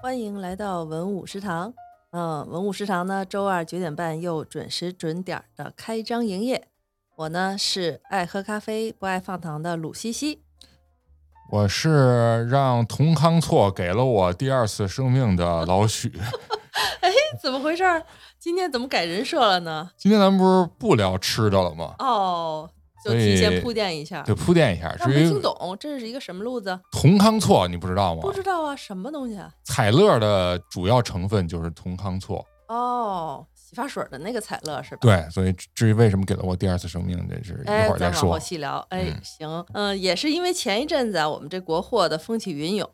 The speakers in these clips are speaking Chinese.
欢迎来到文武食堂。嗯，文武食堂呢，周二九点半又准时准点的开张营业。我呢是爱喝咖啡不爱放糖的鲁西西。我是让童康错给了我第二次生命的老许。哎，怎么回事？今天怎么改人设了呢？今天咱们不是不聊吃的了吗？哦，就提前铺垫一下。对，铺垫一下。至于听懂，这是一个什么路子？酮康唑，你不知道吗？不知道啊，什么东西啊？彩乐的主要成分就是酮康唑。哦，洗发水的那个彩乐是吧？对，所以至于为什么给了我第二次生命，这是一哎，会儿再说。细聊。哎，嗯行，嗯、也是因为前一阵子啊，我们这国货的风起云涌，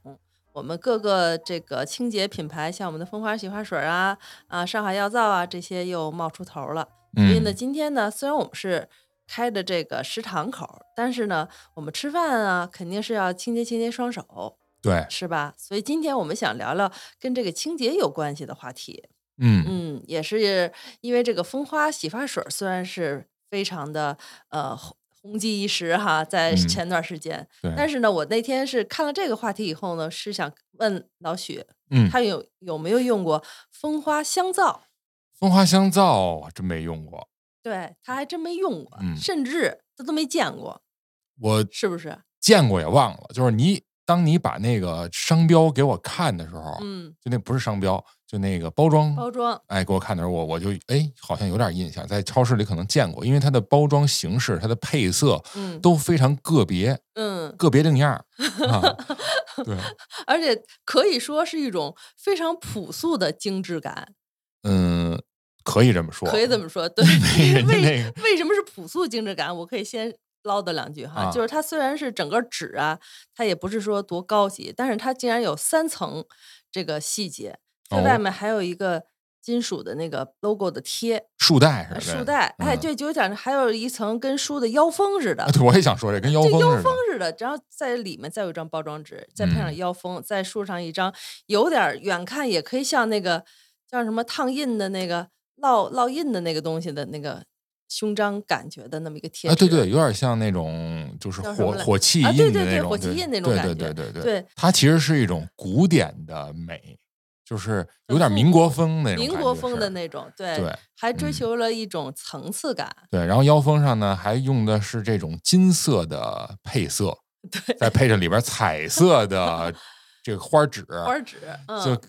我们各个这个清洁品牌，像我们的蜂花洗发水啊、啊上海药皂啊这些又冒出头了。所以呢，嗯，今天呢，虽然我们是开的这个食堂口，但是呢，我们吃饭啊，肯定是要清洁清洁双手，对，是吧？所以今天我们想聊聊跟这个清洁有关系的话题。嗯嗯，也是因为这个蜂花洗发水虽然是非常的呃红红极一时哈，在嗯前段时间，对，但是呢，我那天是看了这个话题以后呢，是想问老许，嗯，他有有没有用过蜂花香皂？蜂花香皂我真没用过，对他还真没用过，嗯甚至他都没见过，我是不是？见过也忘了。就是你当你把那个商标给我看的时候，嗯，就那不是商标，就那个包装包装，哎，给我看的时候，我我就哎，好像有点印象，在超市里可能见过，因为它的包装形式、它的配色嗯都非常个别，嗯，个别定样儿 啊。对，而且可以说是一种非常朴素的精致感。嗯，可以这么说，可以这么说，对，为为什么是朴素精致感？我可以先唠叨两句哈，啊。就是它虽然是整个纸啊，它也不是说多高级，但是它竟然有三层这个细节，它外哦面还有一个金属的那个 logo 的贴。束带呃似的，束带，哎，嗯。对，就有点还有一层跟书的腰封似的啊，。对，我也想说这跟腰封腰封似的然后在里面再有一张包装纸，再配上嗯。腰封，再竖上一张有点远看也可以像那个叫什么烫印的那个烙烙印的那个东西的那个胸章感觉的那么一个贴啊，对对，有点像那种就是火火气印的那种，对火气印那种对感觉对对对对。对它其实是一种古典的美，就是有点民国风那种民国风的。那种，对，对还追嗯。求了一种层次感，对，然后腰封上呢还用的是这种金色的配色，对，再配上里边彩色的 这个花纸，花纸，嗯，就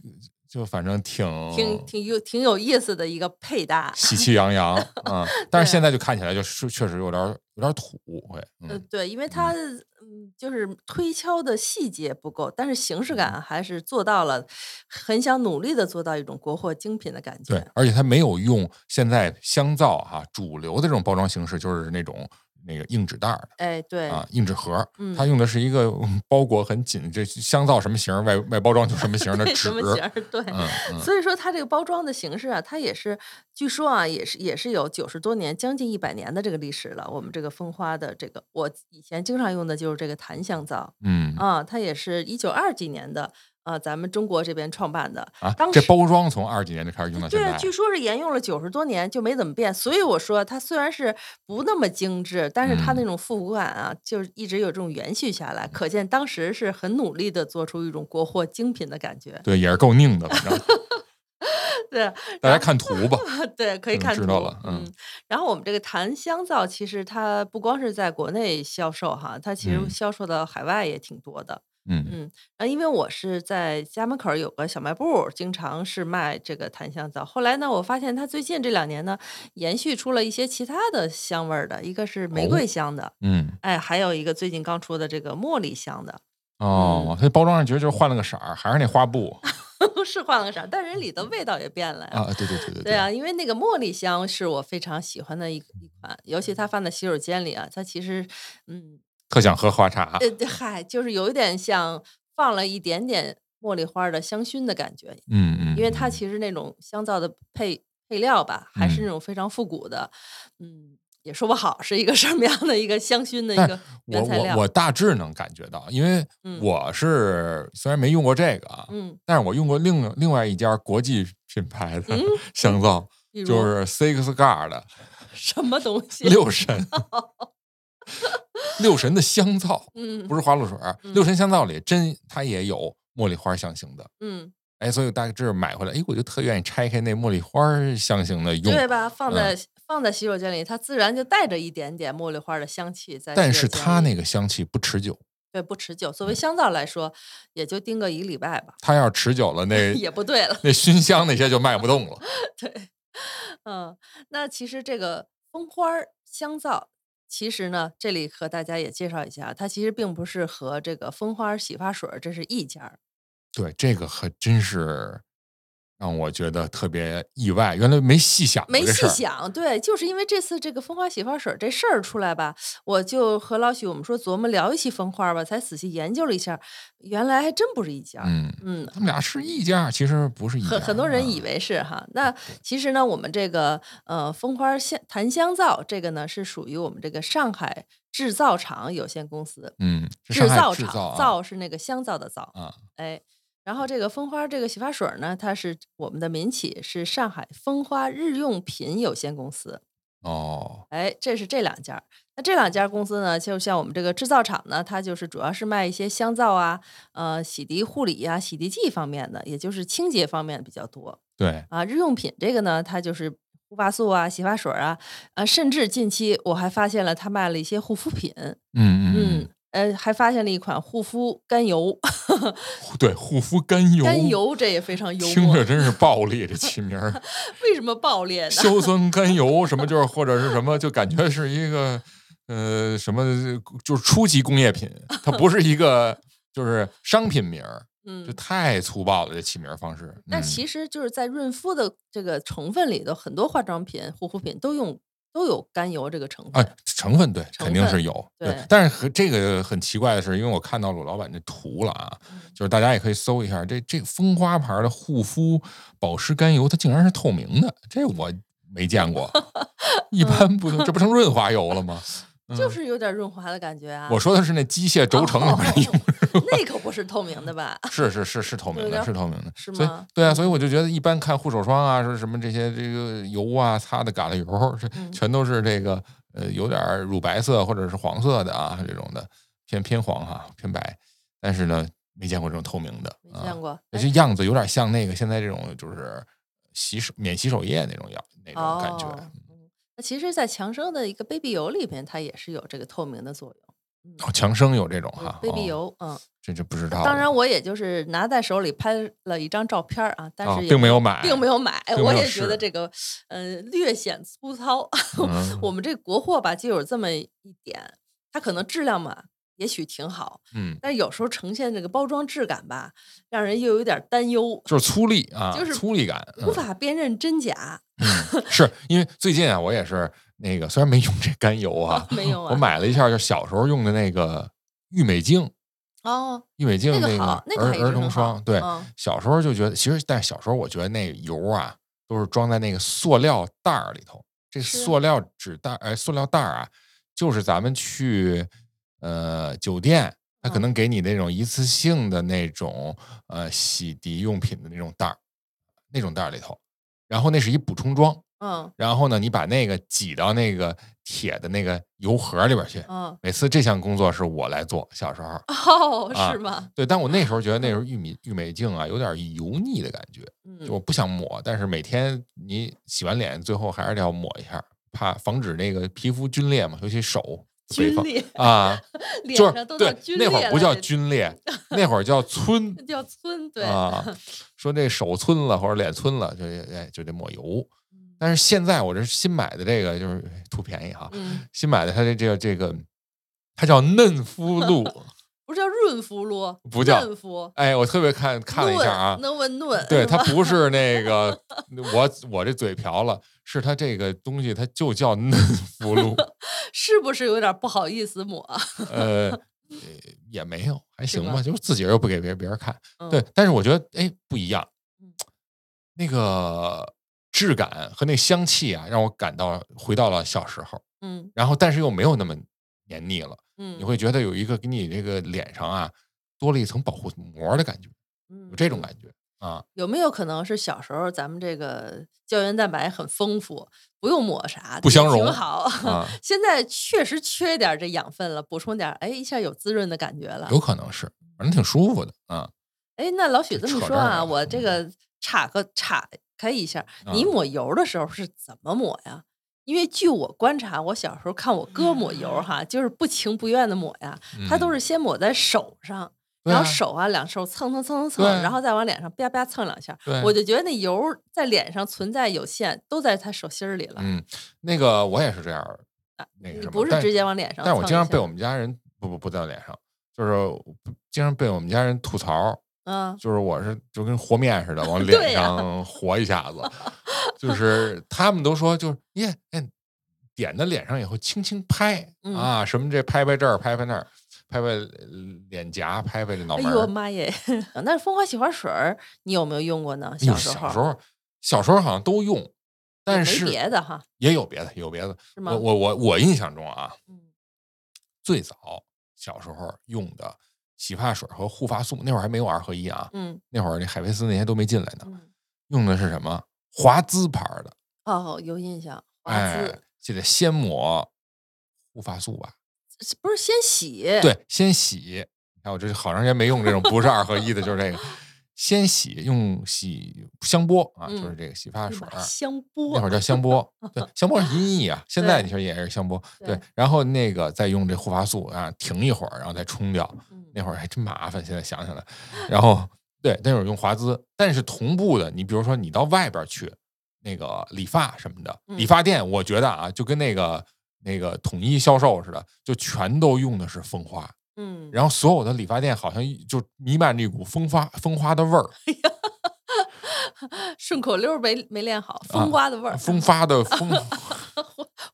反正挺挺挺有挺有意思的一个配搭，喜气洋洋啊、但是现在就看起来就是确实有点儿有点儿土会，呃，嗯，对，因为它嗯就是推敲的细节不够，但是形式感还是做到了，很想努力的做到一种国货精品的感觉。对，而且它没有用现在香皂哈、主流的这种包装形式，就是那种那个硬纸袋儿的哎，对，啊，硬纸盒它用的是一个嗯包裹很紧，这香皂什么型儿，外外包装就什么型儿的对纸什，么型儿？对。嗯嗯，所以说，它这个包装的形式啊，它也是，据说啊，也是也是有九十多年，将近一百年的这个历史了。我们这个蜂花的这个，我以前经常用的就是这个檀香皂嗯啊，它也是一九二几年的啊，咱们中国这边创办的。啊当，时这包装从二几年就开始用到现对据说是沿用了九十多年，就没怎么变。所以我说，它虽然是不那么精致，但是它那嗯种复古感啊，就是一直有这种延续下来。可见当时是很努力的做出一种国货精品的感觉。对，也是够拧的，反正 对，大家看图吧，对，可以看图知道了嗯嗯，然后我们这个檀香皂，其实它不光是在国内销售哈，它其实嗯销售到海外也挺多的。嗯嗯嗯，啊，因为我是在家门口有个小卖部，经常是卖这个檀香皂。后来呢，我发现它最近这两年呢，延续出了一些其他的香味儿的，一个是玫哦瑰香的，嗯，哎，还有一个最近刚出的这个茉莉香的，哦，它包装上其实就是换了个色儿，还是那花布 是换了个色儿，但是里的味道也变了呀。啊，对对对对对啊，因为那个茉莉香是我非常喜欢的一一款，尤其它放在洗手间里啊，它其实，嗯，特想喝花茶，呃，嗨，就是有一点像放了一点点茉莉花的香薰的感觉，嗯嗯，因为它嗯。其实那种香皂的配配料吧，还是嗯。那种非常复古的，嗯，也说不好是一个什么样的一个香薰的一个我原材料。我。我大致能感觉到，因为嗯。我是虽然没用过这个啊，嗯，但是我用过另另外一家国际品牌的嗯香皂，就是 Six Guard 的什么东西？六神，六神的香皂嗯不是花露水，嗯六神香皂里真它也有茉莉花香型的，嗯哎，所以大致买回来，哎，我就特愿意拆开那茉莉花香型的用，对吧？放嗯在、放在洗手间里，它自然就带着一点点茉莉花的香气在。但是它那个香气不持久，对不持久。作为香皂来说，也就盯个一礼拜吧。它要持久了，那也不对了。那熏香那些就卖不动了。对，嗯，那其实这个蜂花香皂，其实呢，这里和大家也介绍一下，它其实并不是和这个蜂花洗发水这是一家。对，这个还真是让我觉得特别意外，原来没细想没。细想，对，就是因为这次这个蜂花洗发水这事儿出来吧，我就和老许我们说琢磨聊一期蜂花吧，才仔细研究了一下，原来还真不是一家。嗯，嗯，他们俩是一家，其实不是一家。很很多人以啊为是哈，那其实呢，我们这个呃蜂花香檀香皂这个呢是属于我们这个上海制造厂有限公司，嗯，制造厂皂是那个香皂的皂，啊，哎，然后这个蜂花这个洗发水呢，它是我们的民企是上海蜂花日用品有限公司，哦，哎，这是这两家。儿。那这两家公司呢，就像我们这个制造厂呢，它就是主要是卖一些香皂啊、呃洗涤护理呀、洗涤剂方面的，也就是清洁方面的比较多。对，啊，日用品这个呢，它就是护发素啊、洗发水啊，啊，甚至近期我还发现了它卖了一些护肤品，嗯嗯。嗯，呃，还发现了一款护肤甘油，嗯，对，护肤甘油，甘油这也非常幽听着，真是 暴力，这起名儿，为什么爆裂呢？硝酸甘油什么就是或者是什么，就感觉是一个呃什么，就是初级工业品，它不是一个就是商品名儿，就嗯，太粗暴了，这起名儿方式。那嗯其实就是在润肤的这个成分里头，很多化妆品、护肤品都用都有甘油这个成分。啊，成分对，成分肯定是有。对但是和这个很奇怪的是，因为我看到鲁老板这图了啊，嗯就是大家也可以搜一下，这这蜂花牌的护肤保湿甘油，它竟然是透明的，这我没见过。一般不都这不成润滑油了吗？就是有点润滑的感觉啊。我说的是那机械轴承里面的油，那可不是透明的吧？是是是是透明的，是透明的，是所以吗？对啊，所以我就觉得一般看护手霜啊，说什么这些这个油啊，擦的嘎啦油，全都是这个呃有点儿乳白色或者是黄色的啊，这种的偏偏黄哈、偏白，但是呢没见过这种透明的，没见过。而且样子有点像那个现在这种就是洗手免洗手液那种样那种感觉。那其实，在强生的一个 baby 油里边，它也是有这个透明的作用。哦，强生有这种哈、baby 哦油，嗯，这就不知道了。当然我也就是拿在手里拍了一张照片啊，但啊是也并没有买并没有买，有我也觉得这个嗯略显粗糙。嗯 我们这国货吧，就有这么一点，它可能质量嘛，也许挺好，嗯，但有时候呈现这个包装质感吧，让人又有点担忧，就是粗粝啊，就是粗粝感，嗯无法辨认真假。嗯，是因为最近啊，我也是那个，虽然没用这甘油啊，没有啊。我买了一下，就小时候用的那个郁美净，哦，郁美净那个儿儿童霜，对，嗯。小时候就觉得，其实但小时候我觉得那油啊，都是装在那个塑料袋儿里头，这塑。料纸袋，哎，塑料袋儿啊，就是咱们去呃酒店。他可嗯。能给你那种一次性的那种呃洗涤用品的那种袋儿，那种袋儿里头，然后那是一补充装，嗯然后呢，你把那个挤到那个铁的那个油盒里边去。嗯，每次这项工作是我来做，小时候。哦，啊是吗？对，但我那时候觉得那时候 玉米玉美净啊，有点油腻的感觉，就我嗯，不想抹，但是每天你洗完脸，最后还是得要抹一下，怕防止那个皮肤皲裂嘛，尤其手。皲裂，啊，脸就是上都叫对那会儿不叫皲裂，那会儿叫皴 叫皴，对，啊，说这手皴了或者脸皴了，就哎就得抹油。嗯但是现在我这新买的这个就是图便宜哈，嗯，新买的它的这个这个，它叫嫩肤露，不是叫润肤露，不叫嫩肤，哎，我特别看看了一下啊嫩，能闻嫩，对，它不是那个 我我这嘴瓢了，是它这个东西它就叫嫩肤露，是不是有点不好意思抹？呃。呃也没有，还行吗吧，就是自己又不给别人别人看，嗯对，，但是我觉得哎不一样嗯，那个质感和那香气啊，让我感到回到了小时候，嗯然后但是又没有那么黏腻了，嗯，你会觉得有一个给你这个脸上啊多了一层保护膜的感觉，嗯有这种嗯感觉啊。有没有可能是小时候咱们这个胶原蛋白很丰富，不用抹啥，不相容挺好。啊 现在确实缺点这养分了，补充点，哎，一下有滋润的感觉了。有可能是，反正挺舒服的啊。哎，那老许这么说啊，这我这个岔个岔开一下，啊你抹油的时候是怎么抹呀？因为据我观察，我小时候看我哥抹油哈，就是不情不愿的抹呀，他都嗯。是先抹在手上，然后手啊两手蹭蹭蹭蹭蹭，然后再往脸上啪啪蹭两下，我就觉得那油在脸上存在有限，都在他手心里了。嗯，那个我也是这样儿，那个不是直接往脸上但是我经常被我们家人不不不在脸上，就是经常被我们家人吐槽，嗯就是我是就跟和面似的往脸上和一下子，就是 他们都说就是耶，哎点在脸上以后轻轻拍、嗯啊，什么这拍拍这儿，拍拍那儿，拍拍呃脸颊，拍拍这脑哎呦。妈耶！那蜂花洗发水儿你有没有用过呢？小时候，小时候小时候好像都用，但是别的哈，也有别的，有别的。是吗？我我我我印象中啊，嗯最早小时候用的洗发水和护发素，那会儿还没有二合一啊，嗯那会儿那海飞丝那些都没进来呢，嗯，用的是什么华姿牌的，哦，有印象，华哎，记得先抹护发素吧？不是先洗？，对，先洗。你看我这好长时间没用这种不是二合一的，就是这个，先洗用洗香波啊，就是嗯这个洗发水儿。香波那会儿叫香波，对，香波是音译啊，现在你说也是香波，对对，然后那个再用这护发素啊，停一会儿，然后再冲掉，嗯。那会儿还真麻烦，现在想想来，然后对，那会儿用华滋，但是同步的，你比如说你到外边去，那个理发什么的，理嗯。发店，我觉得啊，就跟那个那个统一销售似的，就全都用的是蜂花，嗯，然后所有的理发店好像就弥漫着一股风花风花的味儿，顺口溜儿没没练好，啊风花的味儿，风发的风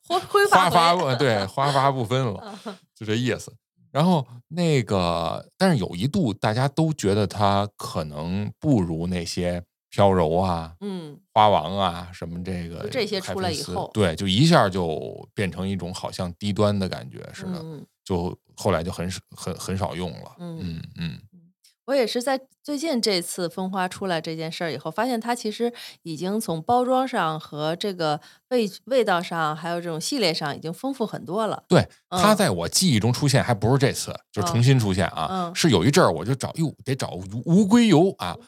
挥挥花发 对，花发不分了，就这意思。然后那个，但是有一度大家都觉得他可能不如那些飘柔啊、嗯，花王啊什么这个这些出来以后对，就一下就变成一种好像低端的感觉似的，嗯就后来就很少很很少用了。嗯嗯嗯我也是在最近这次蜂花出来这件事儿以后，发现它其实已经从包装上和这个味味道上，还有这种系列上，已经丰富很多了。对，它嗯在我记忆中出现还不是这次，就重嗯新出现啊，嗯是有一阵儿我就找哟，得找无无硅油啊，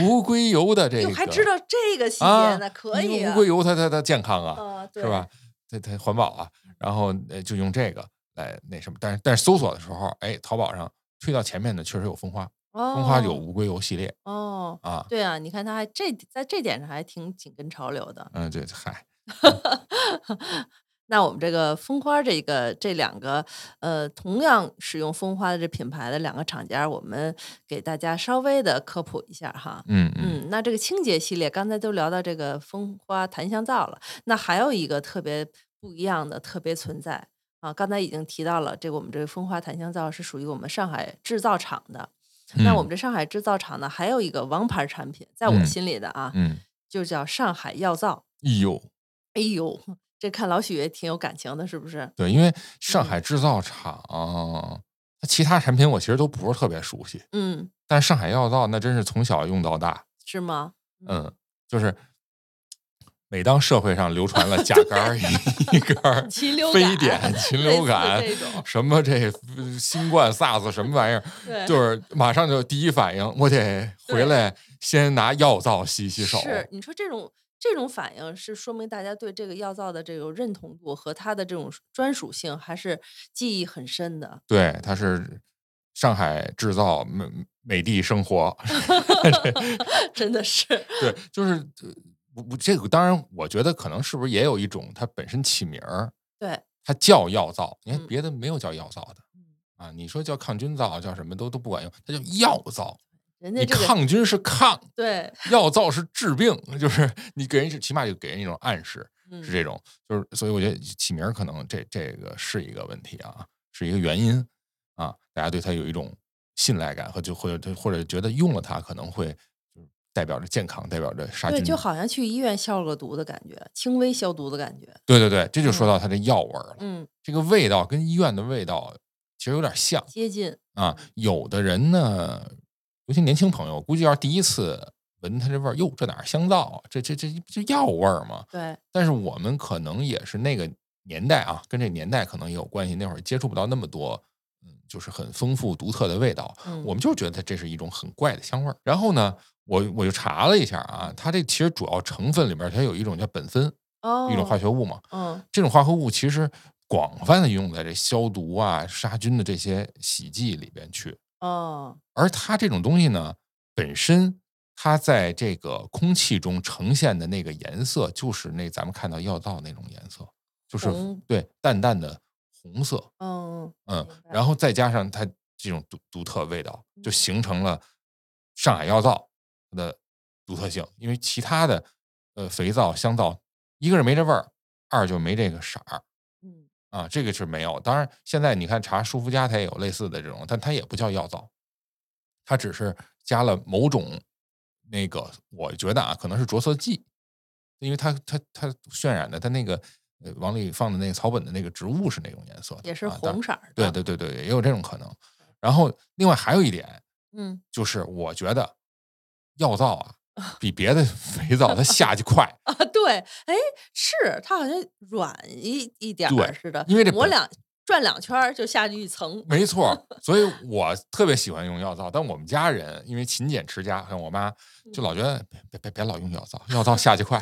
无硅油的 这哟，个，还知道这个细节啊呢，可以无，硅油它它它健康啊，啊，是吧？？它它环保啊，然后呃就用这个来那什么，但是但是搜索的时候，哎，淘宝上推到前面的确实有蜂花，哦，蜂花有无硅油系列哦，啊，对啊，你看它还这在这点上还挺紧跟潮流的。嗯，对，嗨，那我们这个蜂花这个这两个呃，同样使用蜂花的这品牌的两个厂家，我们给大家稍微的科普一下哈。嗯嗯嗯，那这个清洁系列，刚才都聊到这个蜂花檀香皂了，那还有一个特别不一样的特别存在啊，刚才已经提到了，这个我们这个蜂花檀香皂是属于我们上海制造厂的。那我们嗯这上海制造厂呢，还有一个王牌产品，在我嗯心里的啊，嗯，就叫上海药皂。哎呦，哎呦，这看老许也挺有感情的，是不是？对，因为上嗯海制造厂，它其他产品我其实都不是特别熟悉，嗯，但上海药皂那真是从小用到大，是吗？嗯，就是每当社会上流传了甲肝儿乙肝 非典、禽流感什么这呃新冠、SARS 什么玩意儿，就是马上就第一反应，我得回来先拿药皂洗洗手。是，你说这种这种反应是说明大家对这个药皂的这种认同度和它的这种专属性还是记忆很深的。对，它是上海制造，美美的生活。真的是，对，就是呃我我这个当然，我觉得可能是不是也有一种它本身起名儿，对，它叫药皂，你看嗯。别的没有叫药皂的嗯。啊，你说叫抗菌皂叫什么都都不管用，它叫药皂。你人家这个抗菌是抗，对，药皂是治病，就是你给人起码就给人一种暗示，嗯。是这种，就是所以我觉得起名儿可能这这个是一个问题啊，是一个原因啊，大家对它有一种信赖感和就或者或者觉得用了它可能会就是代表着健康，代表着杀对，菌，就好像去医院消了个毒的感觉，轻微消毒的感觉。对对对，这就说嗯到它的药味儿了。嗯，这个味道跟医院的味道其实有点像接近。啊。有的人呢，尤其年轻朋友，估计要是第一次闻它这味儿，哟，这哪是香皂啊？这这这这药味儿吗？对，但是我们可能也是那个年代啊，跟这年代可能也有关系。那会儿接触不到那么多，嗯，就是很丰富独特的味道。嗯我们就觉得它这是一种很怪的香味儿。然后呢，我我就查了一下啊，它这其实主要成分里边它有一种叫苯酚，哦，一种化学物嘛。嗯。这种化合物其实广泛的用在这消毒啊、杀菌的这些洗剂里边去。哦，而它这种东西呢，本身它在这个空气中呈现的那个颜色，就是那咱们看到药皂那种颜色，就是对淡淡的红色，嗯嗯然后。再加上它这种独独特味道，就形成了上海药皂的独特性。因为其他的呃肥皂、香皂，一个是没这味儿，二就没这个色儿。嗯啊，这个是没有。当然，现在你看查舒肤佳，它也有类似的这种，但它也不叫药皂，它只是加了某种那个，我觉得啊，可能是着色剂，因为它它它渲染的它那个呃往里放的那个草本的那个植物是那种颜色的，也是红色对对对对，也有这种可能。然后另外还有一点嗯就是，我觉得药皂啊比别的肥皂它下去快，啊，对，哎，是它好像软一一点儿似的，因为这本抹两转两圈儿就下去一层，没错，所以我特别喜欢用药皂。但我们家人因为勤俭持家，像我妈就老觉得别别别别老用药皂，药皂下去快，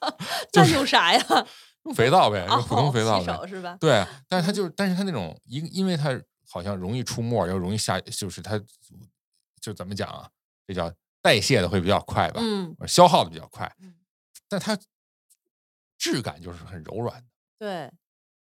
就那是用啥呀？用肥皂呗，哦用普通肥皂呗。是吧？对，但是它就是，但是它那种因，因为它好像容易出沫，又容易下，就是它就怎么讲啊？这叫代谢的会比较快吧，嗯，消耗的比较快嗯，但它质感就是很柔软的，对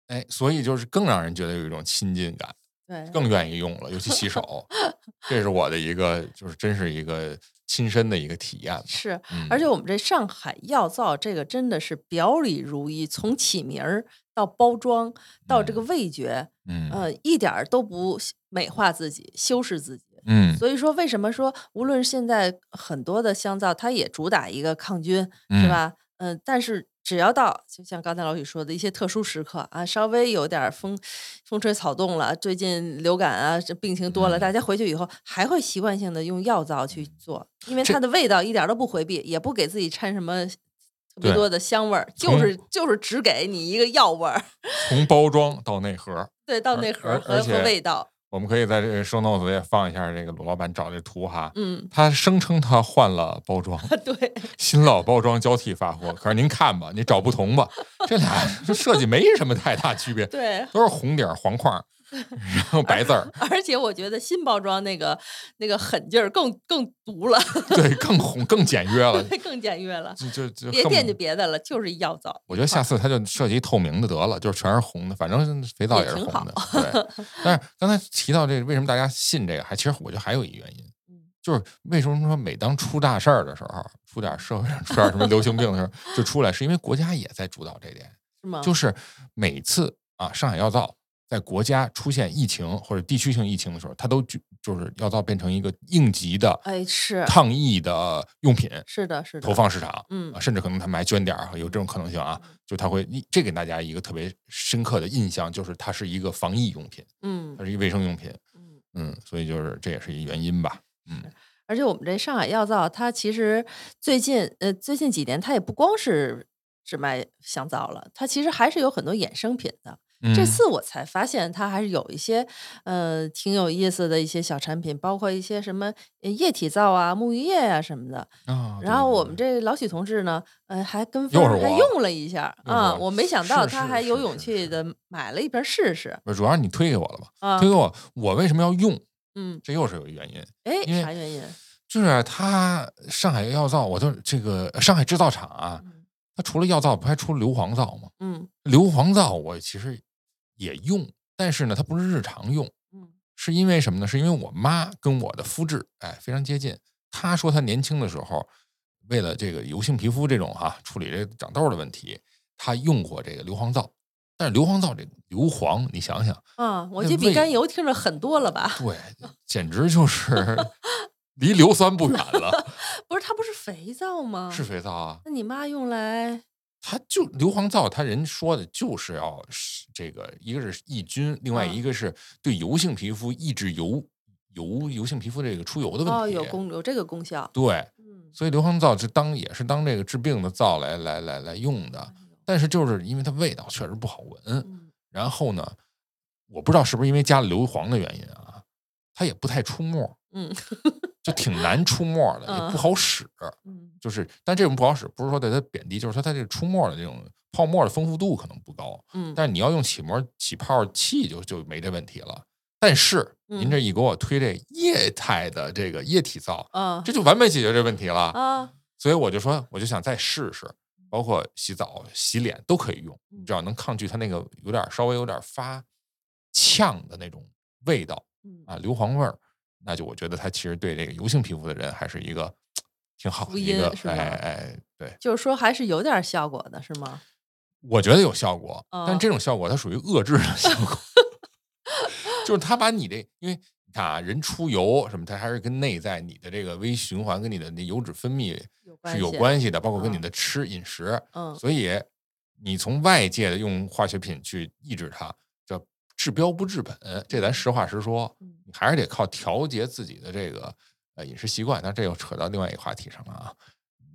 哎，所以就是更让人觉得有一种亲近感。对，更愿意用了，尤其洗手，这是我的一个，就是真是一个亲身的一个体验。是，嗯，而且我们这上海药皂这个真的是表里如一，从起名儿到包装到这个味觉，嗯呃，一点儿都不美化自己、修饰自己。嗯所以说，为什么说无论现在很多的香皂，它也主打一个抗菌，是嗯吧？嗯、但是只要到就像刚才老许说的一些特殊时刻啊，稍微有点儿风风吹草动了，最近流感啊，这病情多了，嗯大家回去以后还会习惯性的用药皂去做，因为它的味道一点儿都不回避，也不给自己掺什么。特别多的香味儿，就是就是只给你一个药味儿，从包装到内核，对，到内核和和味道，我们可以在这个 show notes 也放一下这个鲁老板找这图哈。嗯，他声称他换了包装，对，新老包装交替发货。可是您看吧，你找不同吧，这俩 这设计没什么太大区别，对，都是红底儿黄框儿，然后白字儿，而且我觉得新包装那个那个狠劲儿更更毒了，对，更红更简约了，更简约了。就就就别惦记别的了，就是药皂。我觉得下次他就设计一透明的得了，就是全是红的，反正肥皂也是红的。对，但是刚才提到这个，为什么大家信这个？还其实我觉得还有一原因嗯，就是为什么说每当出大事儿的时候，出点社会上出点什么流行病的时候，就出来，是因为国家也在主导这点，是吗？就是每次啊，上海药皂在国家出现疫情或者地区性疫情的时候，它都就就是药皂变成一个应急的哎，是抗疫的用品，是的，是的，投放市场，嗯啊，甚至可能他们还捐点儿，有这种可能性啊。就他会，一这给大家一个特别深刻的印象，就是它是一个防疫用品，嗯它是一卫生用品，嗯。嗯，所以就是这也是一原因吧，嗯而且我们这上海药皂，它其实最近呃最近几年，它也不光是只卖香皂了，它其实还是有很多衍生品的。嗯，这次我才发现，它还是有一些呃挺有意思的一些小产品，包括一些什么呃液体皂啊、沐浴液啊什么的。啊，然后我们这老许同志呢，呃，还跟风儿还用了一下啊，我我没想到他还有勇气的买了一瓶试试不是主要是你推给我了吧？啊推，给我，我为什么要用？嗯，这又是有一原因，哎，啥原因？就是他上海药皂，我就这个上海制造厂啊，嗯它除了药皂，不还出硫磺皂吗？嗯硫磺皂我其实也用，但是呢，它不是日常用。嗯是因为什么呢？是因为我妈跟我的肤质哎非常接近。她说她年轻的时候，为了这个油性皮肤这种哈、处理这长痘的问题，她用过这个硫磺皂。但是硫磺皂这个硫磺，你想想，啊，我那这比甘油听着狠多了吧？对，简直就是 离硫酸不远了。不是，它不是肥皂吗？是。肥皂啊，那你妈用来，它就硫磺皂，他人说的就是要是这个，一个是抑菌，另外嗯一个是对油性皮肤抑制油油油性皮肤这个出油的问题。哦，有功有这个功效。对，嗯，所以硫磺皂是当也是当这个治病的皂来来来来用的，但是就是因为它味道确实不好闻，嗯然后呢，我不知道是不是因为加了硫磺的原因啊，它也不太出沫，嗯 就挺难出沫的，也嗯不好使。嗯就是，但这种不好使，不是说对它贬低，就是说它这个出沫的这种泡沫的丰富度可能不高。嗯，但是你要用起膜起泡器就就没这问题了。但是您嗯这一给我推这液态的这个液体皂，啊这就完美解决这问题了。啊，所以我就说，我就想再试试，包括洗澡、洗脸都可以用，嗯只要能抗拒它那个有点稍微有点发呛的那种味道嗯啊，硫磺味儿，那就我觉得它其实对这个油性皮肤的人还是一个挺好的一个哎哎，对，就是说还是有点效果的，是吗？我觉得有效果，但哦。这种效果它属于遏制的效果，就是它把你这，因为你看啊，人出油什么，它还是跟内在你的这个微循环跟你的那油脂分泌是有关系的，包括跟你嗯的吃饮食，嗯。所以你从外界的用化学品去抑制它，叫治标不治本，这咱实话实说，嗯你还是得靠调节自己的这个呃饮食习惯。那这又扯到另外一个话题上了啊，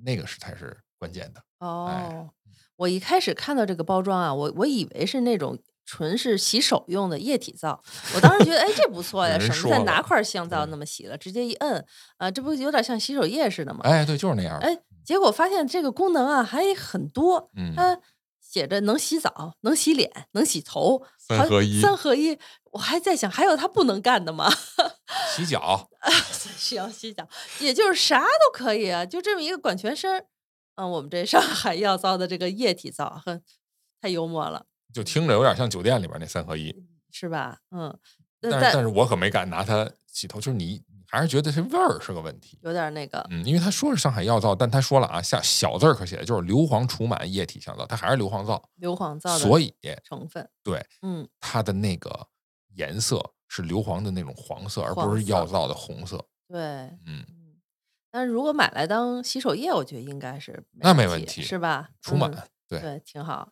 那个是才是关键的。哦，我一开始看到这个包装啊，我我以为是那种纯是洗手用的液体皂，我当时觉得哎这不错呀，省得再拿块香皂那么洗了，直接一摁啊，这不有点像洗手液似的吗？哎，对，就是那样的。哎，结果发现这个功能啊还很多，嗯，它写着能洗澡、能洗脸、能洗头，三合一三合一。我还在想，还有它不能干的吗？洗 脚，需要洗脚，也就是啥都可以啊，就这么一个管全身。嗯，我们这上海药皂的这个液体皂，哼太幽默了，就听着有点像酒店里边那三合一，是吧？嗯，但但是但是我可没敢拿它洗头，就是你你还是觉得这味儿是个问题。有点那个，嗯，因为他说是上海药皂，但他说了啊，下小字儿可写的就是硫磺除螨液体香皂，它还是硫磺皂，硫磺皂的所以成分，对嗯，它的那个颜色是硫磺的那种黄色，而不是药皂的红色。对，嗯，嗯。但是如果买来当洗手液，我觉得应该是那没问题是吧？除螨嗯，对对，挺好。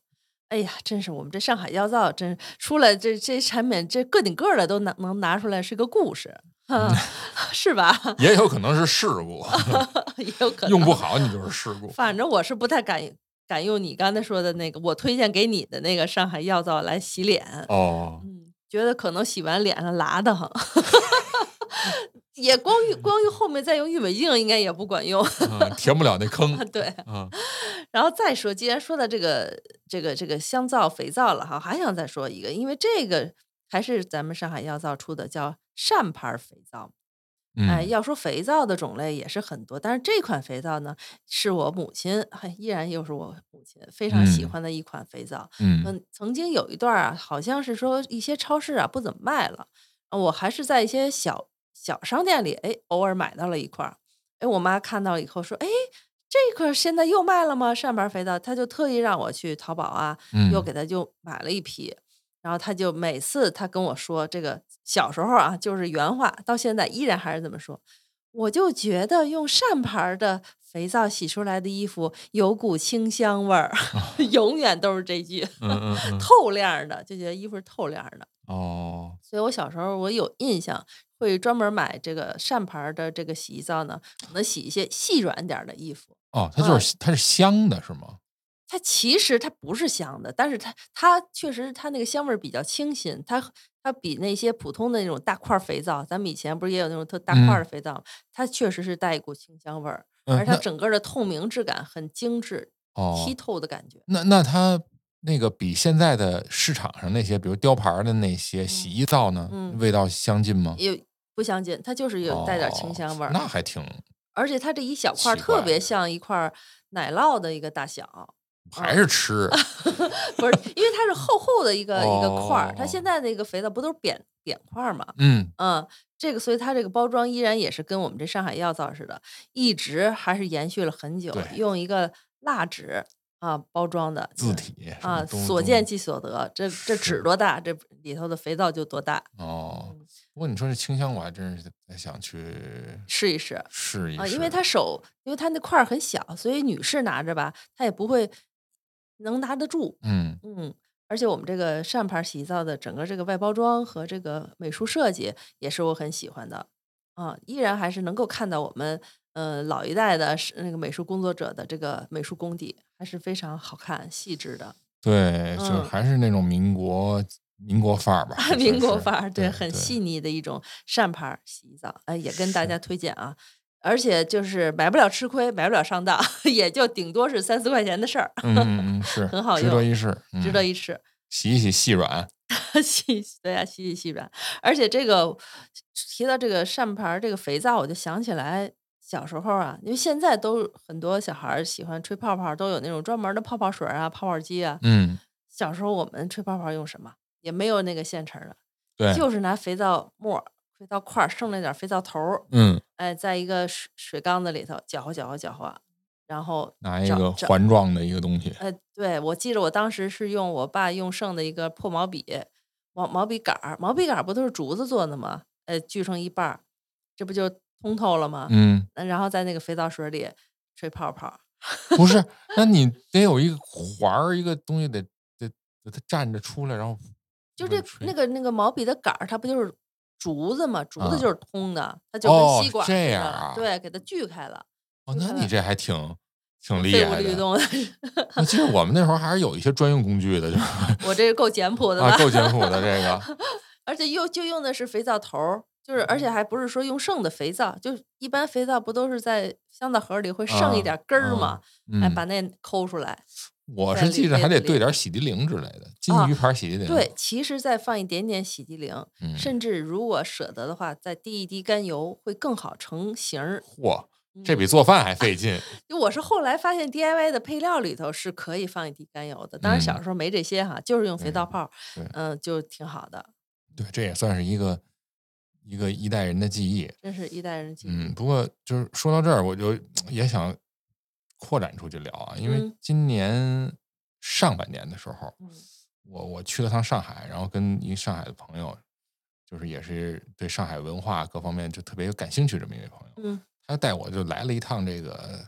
哎呀，真是我们这上海药皂，真出来这这产品，这个顶个的都能能拿出来是个故事，嗯 是吧？也有可能是事故，也有可能用不好你就是事故。反正我是不太敢敢用你刚才说的那个，我推荐给你的那个上海药皂来洗脸。哦，嗯，觉得可能洗完脸上拉的很，也光用光用后面再用郁美净应该也不管用。嗯填不了那坑。对，嗯然后再说，既然说到这个这个这个香皂、肥皂了哈，还想再说一个，因为这个还是咱们上海药皂出的，叫善牌儿肥皂。哎，嗯要说肥皂的种类也是很多，但是这款肥皂呢，是我母亲，还依然又是我母亲非常喜嗯欢的一款肥皂。嗯嗯，曾经有一段儿啊，好像是说一些超市啊不怎么卖了，呃我还是在一些小小商店里，哎，偶尔买到了一块儿。哎，我妈看到了以后说，哎，这块儿现在又卖了吗？扇牌肥皂，她就特意让我去淘宝啊，又嗯给她就买了一批。然后他就每次他跟我说这个小时候啊，就是原话，到现在依然还是这么说。我就觉得用善牌儿的肥皂洗出来的衣服有股清香味儿，永远都是这句。嗯 嗯嗯透亮儿的，就觉得衣服是透亮儿的。哦所以我小时候我有印象，会专门买这个善牌儿的这个洗衣皂呢，可能洗一些细软点儿的衣服。哦，它就是它是香的是吗？它其实它不是香的，但是它它确实它那个香味儿比较清新，它它比那些普通的那种大块儿肥皂，咱们以前不是也有那种特大块儿的肥皂吗，它确实是带一股清香味儿，嗯而它整个的透明质感很精致，哦剔透的感觉。那那它那个比现在的市场上那些，比如雕牌儿的那些洗衣皂呢，嗯味道相近吗？也不相近，它就是有带点清香味儿。哦那还挺而且它这一小块儿特别像一块奶酪的一个大小，还是吃 不是，因为它是厚厚的一个、一个块儿，它哦现在那个肥皂不都是扁扁块儿嘛？嗯嗯，这个所以它这个包装依然也是跟我们这上海药皂似的，一直还是延续了很久，用一个蜡纸啊包装的字体啊，所见即所得，这这纸多大，这里头的肥皂就多大，哦。嗯不过你说这清香，我还真是想去试一试。啊，试一试，因为它手，因为它那块儿很小，所以女士拿着吧，她也不会能拿得住。嗯嗯，而且我们这个扇牌洗衣皂的整个这个外包装和这个美术设计也是我很喜欢的。啊，依然还是能够看到我们呃老一代的是那个美术工作者的这个美术功底，还是非常好看细致的。对，就还是那种民国民国范儿吧，民国范儿，对，很细腻的一种扇牌儿洗衣皂，哎，也跟大家推荐啊。而且就是买不了吃亏，买不了上当，也就顶多是三四块钱的事儿，嗯 是很好用值得一试，嗯值得一试。洗一洗细软，洗对呀、洗洗细软。而且这个提到这个扇盘儿这个肥皂，我就想起来小时候啊，因为现在都很多小孩儿喜欢吹泡泡，都有那种专门的泡泡水儿啊、泡泡机啊。嗯，小时候我们吹泡泡用什么？也没有那个现成的，对，就是拿肥皂沫儿、肥皂块儿，剩了点肥皂头儿，嗯，哎，在一个水水缸子里头搅和搅和搅和，然后拿一个环状的一个东西，哎，对，我记着我当时是用我爸用剩的一个破毛笔，毛毛笔杆儿，毛笔杆儿不都是竹子做的吗？呃，锯成一半儿，这不就通透了吗？嗯，呃然后在那个肥皂水里吹泡泡，不是，那你得有一个环儿，一个东西得得得它站着出来，然后就这那个那个毛笔的杆儿，它不就是竹子嘛？竹子啊就是通的，它就哦跟吸管儿这似的样啊对，给它锯开了，哦，那你这还挺挺厉害的。那其实我们那时候还是有一些专用工具的，就是我这个够简朴的吧？啊，够简朴的这个，而且用就用的是肥皂头，就是而且还不是说用剩的肥皂，就是一般肥皂不都是在香皂盒里会剩一啊点根吗？哎，嗯把那抠出来。我是记着还得兑点洗涤灵之类的，金啊鱼牌洗涤灵。对，，其实再放一点点洗涤灵，嗯，甚至如果舍得的话，再滴一滴甘油会更好成型儿。嚯，这嗯比做饭还 费劲。就我是后来发现 DIY 的配料里头是可以放一滴甘油的，当然小嗯时候没这些哈，就是用肥皂泡嗯，就挺好的，对，这也算是一个一个一代人的记忆。真是一代人记忆。嗯，不过就是说到这儿，我就 也想扩展出去聊啊，因为嗯。今年上半年的时候，嗯。我我去了趟上海，然后跟一个上海的朋友，就是也是对上海文化各方面就特别有感兴趣这么一位朋友，嗯。他带我就来了一趟这个，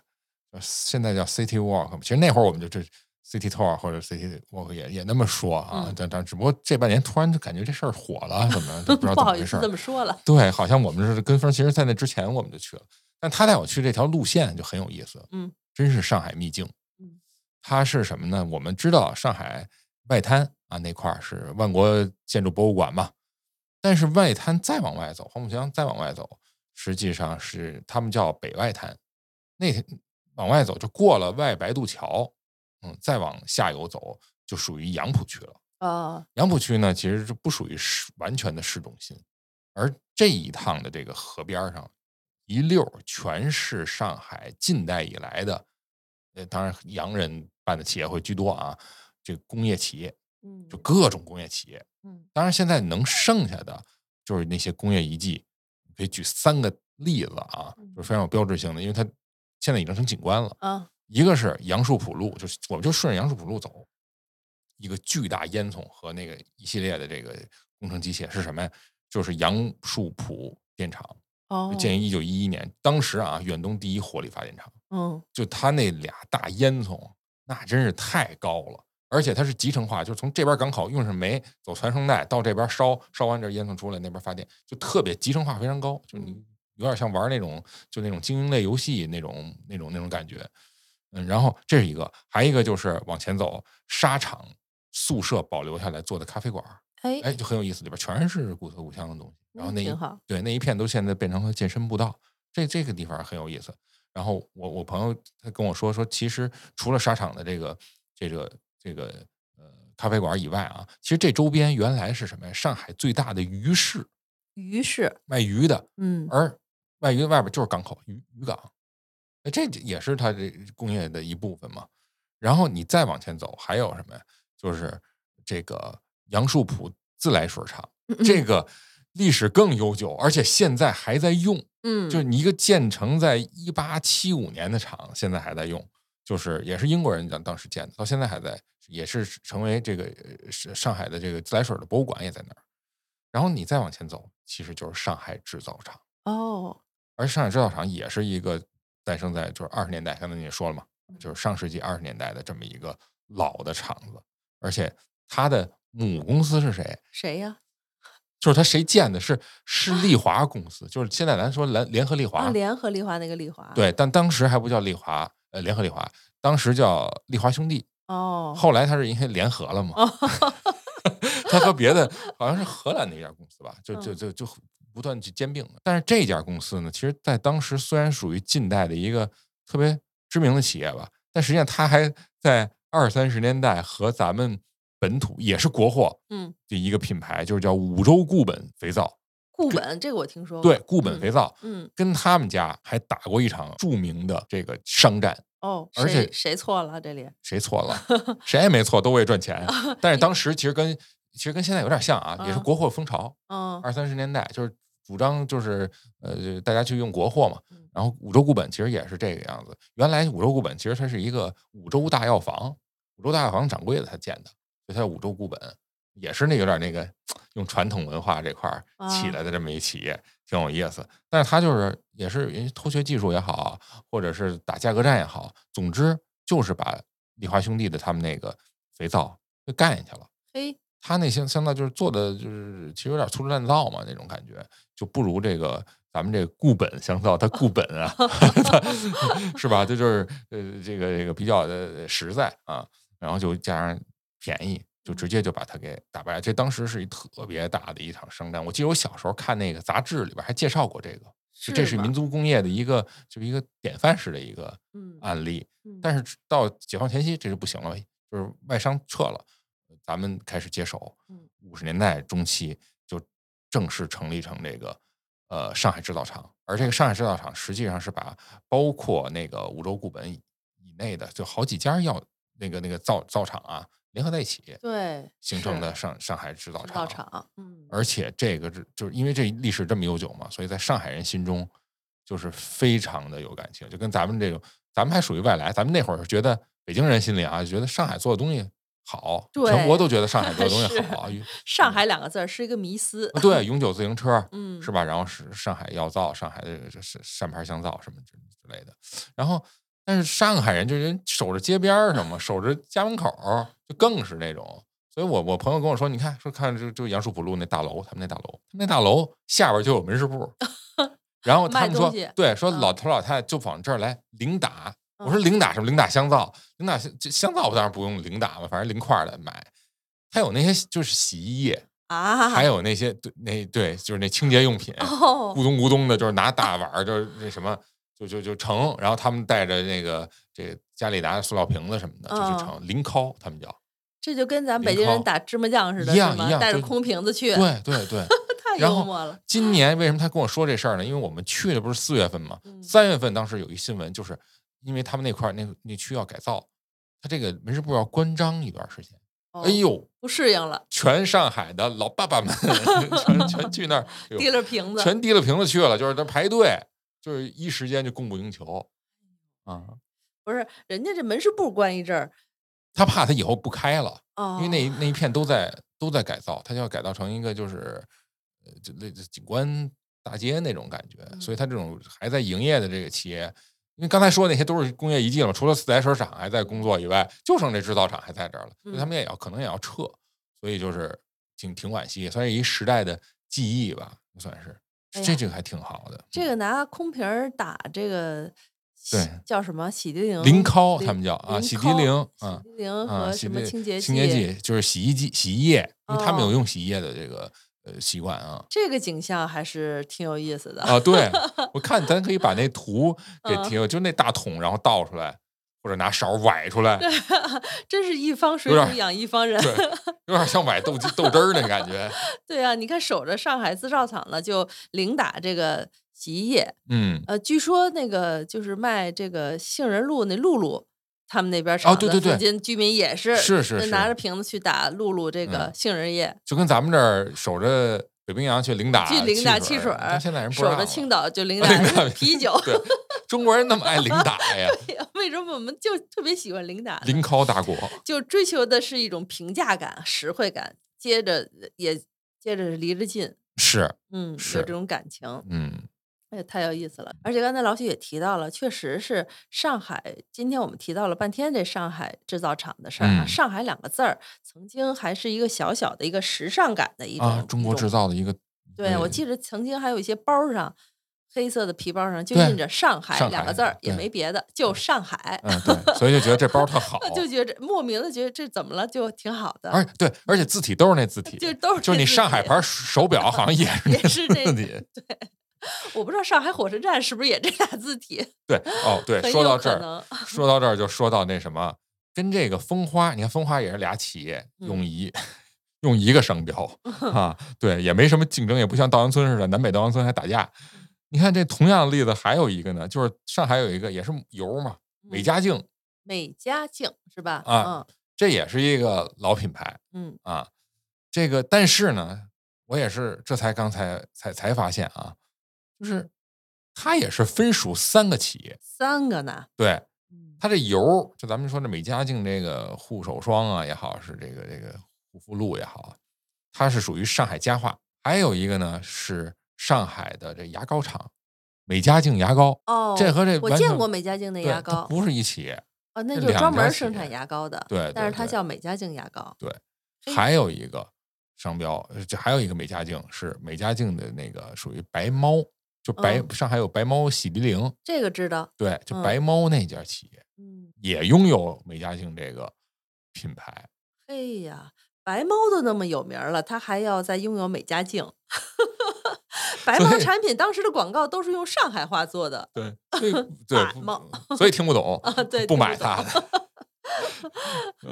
呃现在叫 City Walk，其实那会儿我们就这 City Tour 或者 City Walk 也也那么说啊嗯，但但只不过这半年突然就感觉这事儿火了，怎么都不知道 不好意思怎么回事儿这么说了。对，好像我们是跟风，其实在那之前我们就去了，但他带我去这条路线就很有意思，嗯，真是上海秘境。嗯，它是什么呢？我们知道上海外滩啊那块儿是万国建筑博物馆嘛，但是外滩再往外走，黄浦江再往外走，实际上是他们叫北外滩，那天往外走就过了外白渡桥，嗯，再往下游走就属于杨浦区了。啊，杨浦区呢，其实是不属于市完全的市中心，而这一趟的这个河边儿上，一溜儿全是上海近代以来的，呃，当然洋人办的企业会居多啊，这个工业企业嗯。就各种工业企业，嗯。当然现在能剩下的就是那些工业遗迹，可以举三个例子啊，就是非常有标志性的，因为它现在已经成景观了。啊。一个是杨树浦路，就是我们就顺着杨树浦路走，一个巨大烟囱和那个一系列的这个工程机械是什么呀？就是杨树浦电厂，哦，建于一九一一年，当时啊远东第一火力发电厂，嗯就它那俩大烟囱，那真是太高了。而且它是集成化，就是从这边港口运上煤，走传送带到这边烧，烧完这烟囱出来，那边发电，就特别集成化非常高，就你有点像玩那种就那种经营类游戏那种那种那种感觉。嗯，然后这是一个，还一个就是往前走，沙场宿舍保留下来做的咖啡馆哎，就很有意思，里边全是古色古香的东西。然后那对那一片都现在变成了健身步道，这这个地方很有意思。然后我我朋友他跟我说说，其实除了沙场的这个这个这个呃咖啡馆以外啊，其实这周边原来是什么呀？上海最大的鱼市，鱼市卖鱼的，嗯而卖鱼外边就是港口渔渔港，那这也是它这工业的一部分嘛。然后你再往前走，还有什么呀？就是这个杨树浦自来水厂，这个历史更悠久，而且现在还在用。嗯就是你一个建成在一八七五年的厂，现在还在用，就是也是英国人当当时建的，到现在还在，也是成为这个呃上海的这个自来水的博物馆也在那儿。然后你再往前走，其实就是上海制造厂。哦而上海制造厂也是一个诞生在就是二十年代，刚才你也说了嘛，就是上世纪二十年代的这么一个老的厂子，而且它的母公司是谁？谁呀？就是他谁建的？是 是利华公司，就是现在咱说联联合利华，啊，联合利华那个利华对，但当时还不叫利华，呃，联合利华，当时叫利华兄弟，哦后来他是因为联合了嘛，哦 他和别的好像是荷兰那家公司吧，就就就就不断去兼并的。但是这家公司呢，其实在当时虽然属于近代的一个特别知名的企业吧，但实际上它还在二三十年代和咱们本土也是国货，嗯，的一个品牌，就是叫五洲固本肥皂。固本这个我听说过，对，固本肥皂，嗯，跟他们家还打过一场著名的这个商战。哦，而且谁错了这里？谁错了？谁也没错，都为赚钱。但是当时其实跟其实跟现在有点像啊，也是国货风潮。嗯，二三十年代就是主张就是呃大家去用国货嘛。嗯然后五洲固本其实也是这个样子。原来五洲固本其实它是一个五洲大药房，五洲大药房掌柜的他建的，所以它叫五洲固本，也是那有点那个用传统文化这块儿起来的这么一企业，挺有意思。但是它就是也是因为偷学技术也好，或者是打价格战也好，总之就是把丽华兄弟的他们那个肥皂就干下去了。嘿，他那香香皂就是做的就是其实有点粗制滥造嘛那种感觉，就不如这个咱们这固本香皂它固本啊，它 是吧？这就是呃这个这个比较的实在啊，然后就加上便宜，就直接就把它给打败。这当时是一特别大的一场商战。我记得我小时候看那个杂志里边还介绍过这个，这是民族工业的一个就是一个典范式的一个嗯案例。嗯但是到解放前夕，这就不行了，就是外商撤了，咱们开始接手嗯。五十年代中期就正式成立成这个呃上海制造厂，而这个上海制造厂实际上是把包括那个五洲固本以以内的就好几家药那个那个造造厂啊联合在一起对形成的上上海制造制造厂。嗯，而且这个是就是因为这历史这么悠久嘛，所以在上海人心中就是非常的有感情，就跟咱们这种，咱们还属于外来，咱们那会儿觉得北京人心里啊，觉得上海做的东西好，全国都觉得上海做的东西 是好，上海两个字儿是一个迷思，对，永久自行车，嗯，是吧？然后是上海药皂，上海的这是善牌香皂什么之之类的。然后，但是上海人就人守着街边儿什么，守着家门口儿，就更是那种。所以我我朋友跟我说，你看说看就就杨树浦路那大楼，他们那大楼，他们那大楼下边就有门市部。然后他们说对，说嗯老头老太太就往这儿来零打。我嗯说零打什么？零打香皂，零打香这香皂，我当然不用零打嘛，反正零块儿的买。他有那些就是洗衣液，啊，还有那些对那对就是那清洁用品，哦咕，咚咕咚的，就是拿大碗儿，就是那什么，就就就盛，然后他们带着那个这家里拿塑料瓶子什么的就去嗯盛，零敲他们叫，这就跟咱北京人打芝麻酱似的，一样一样带着空瓶子去，对对对。太幽默了，今年为什么他跟我说这事儿呢？因为我们去的不是四月份嘛，嗯三月份当时有一新闻，就是因为他们那块儿那那区要改造，他这个门市部要关张一段时间。哦哎呦，不适应了，全上海的老爸爸们 全全去那儿，提了瓶子，全提了瓶子去了，就是他排队，就是一时间就供不应求啊。不是人家这门市部关一阵儿，他怕他以后不开了，哦，因为那一那一片都在都在改造，他就要改造成一个就是呃就类似景观大街那种感觉，所以他这种还在营业的这个企业，因为刚才说那些都是工业遗迹了，除了自来水厂还在工作以外，就剩这制造厂还在这儿了，所以他们也要可能也要撤，所以就是挺挺惋惜，算是一时代的记忆吧，算是哎这这个还挺好的。这个拿空瓶儿打这个洗对叫什么洗涤灵零敲零他们叫啊，洗涤敲灵洗啊涤灵啊，和什么清洁清洁剂就是洗衣机、洗衣液，因为他们有哦用洗衣液的这个呃习惯啊。这个景象还是挺有意思的。啊，对，我看咱可以把那图给嗯贴，就那大桶，然后倒出来，或者拿勺崴出来，真是一方水土养一方人。对，有点像崴豆豆汁儿那感觉。对啊，你看守着上海制造厂呢，就零打这个洗衣液。嗯，呃，据说那个就是卖这个杏仁露那露露，他们那边厂子哦对对对附近居民也是是是是拿着瓶子去打露露这个嗯杏仁液，就跟咱们这儿守着北冰洋去零打去零打汽汽水现在人不守着青岛就零零 打打 啤酒。对，中国人那么爱零打 呀，为什么我们就特别喜欢零打呢？零靠大国。就追求的是一种平价感、实惠感，接着也接着是离着近，是，嗯，是有这种感情，嗯哎，太有意思了。而且刚才老许也提到了，确实是上海。今天我们提到了半天这上海制造厂的事儿啊，嗯上海两个字儿曾经还是一个小小的一个时尚感的一种啊，中国制造。的一个，对，我记得曾经还有一些包上黑色的皮包上就印着“上海”两个字儿，也没别的，就上海。嗯，对，所以就觉得这包特 好，就觉得莫名的觉得这怎么了，就挺好的，而对，而且字体都是那字体，就都是就是你上海牌手表好像也是那也是这字体。我不知道上海火车站是不是也这俩字体，对，哦，对，说到这儿，说到这儿就说到那什么，跟这个蜂花，你看蜂花也是俩企业用嗯一、用一个商标 啊，对，也没什么竞争，也不像稻香村似的，南北稻香村还打架。你看这同样的例子还有一个呢，就是上海有一个也是油嘛，美嗯加净，美加净是吧？啊这也是一个老品牌嗯啊。这个但是呢，我也是这才刚才才才发现啊，就是它也是分属三个企业，三个呢。对，嗯它这油，就咱们说这美加净这个护手霜啊也好，是这个这个护肤露也好，它是属于上海家化。还有一个呢是上海的这牙膏厂，美加净牙膏。哦，这和这我见过美加净的牙膏，不是一企业。哦，那就专门生产牙膏的，对但是它叫美加净牙膏。对还有一个商标，呃这还有一个美加净是美加净的那个属于白猫，就白、嗯上海有白猫洗涤灵，这个知道，对，就嗯白猫那家企业、嗯，也拥有美加净这个品牌。嘿呀，白猫都那么有名了，它还要再拥有美加净。白猫产品当时的广告都是用上海话做的对，所以 对白猫，所以听不懂，啊，对，不买它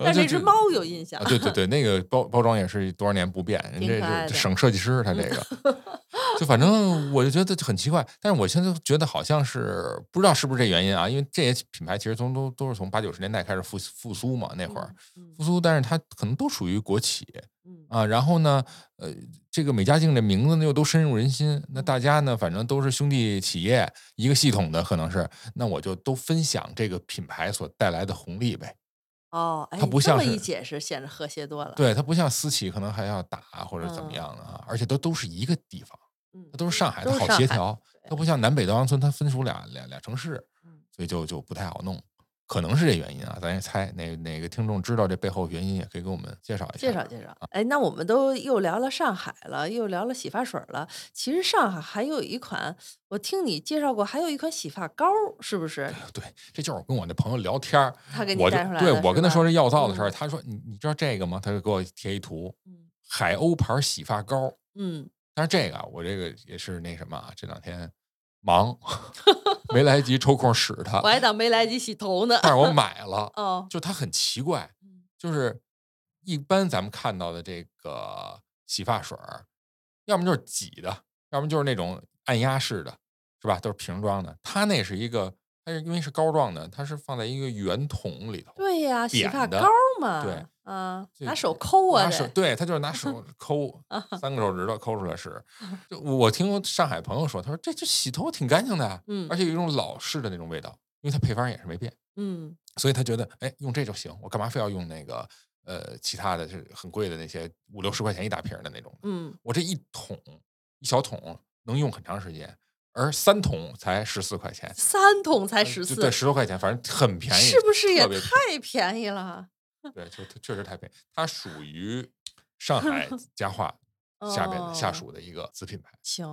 但这只猫有印象啊，，对对对，那个包包装也是多少年不变，人这挺可爱的是省设计师，他这个，就反正我就觉得很奇怪，但是我现在觉得好像是不知道是不是这原因啊，因为这些品牌其实从都都是从八九十年代开始复复苏嘛，那会儿嗯，复苏，但是它可能都属于国企嗯啊，然后呢，呃，这个美加净这名字呢又都深入人心，那大家呢反正都是兄弟企业，一个系统的可能是，那我就都分享这个品牌所带来的红利呗。哦，哎，它不像是这么一解释，显得和谐多了。，对，它不像私企可能还要打或者怎么嗯。样的啊，而且都都是一个地方，都是上海的好协调，对它不像南北稻香村，它分属俩俩俩城市，嗯。所以就就不太好弄，可能是这原因啊，咱也猜哪哪个听众知道这背后原因，也可以给我们介绍一下。介绍介绍。哎，那我们都又聊了上海了，又聊了洗发水了。其实上海还有一款，我听你介绍过，还有一款洗发膏，是不是？对，这就是我跟我那朋友聊天儿，他给你带出来的对我跟他说这药皂的事儿，嗯他说你你知道这个吗？他就给我贴一图，嗯海鸥牌洗发膏。嗯，但是这个啊我这个也是那什么啊，这两天忙，没来及抽空使它我，还当没来及洗头呢。但是我买了，哦，就它很奇怪，嗯就是一般咱们看到的这个洗发水儿，要么就是挤的，要么就是那种按压式的，是吧？都是瓶装的。它那是一个，它是因为是膏状的，它是放在一个圆筒里头。对呀，洗发膏嘛，对啊，拿手抠啊，拿手对他就是拿手 抠，三个手指头抠出来使。就我听上海朋友说，他说这这洗头挺干净的啊，嗯而且有一种老式的那种味道，因为它配方也是没变。嗯所以他觉得，哎，用这就行，我干嘛非要用那个呃其他的，就是很贵的那些五六十块钱一大瓶的那种？嗯，我这一桶一小桶能用很长时间，而三桶才十四块钱，三桶才呃十四就对，，十多块钱，反正很便宜，是不是也太便宜了？对，就确实太便宜。它属于 上海家化下边的下哦属的一个子品牌，行，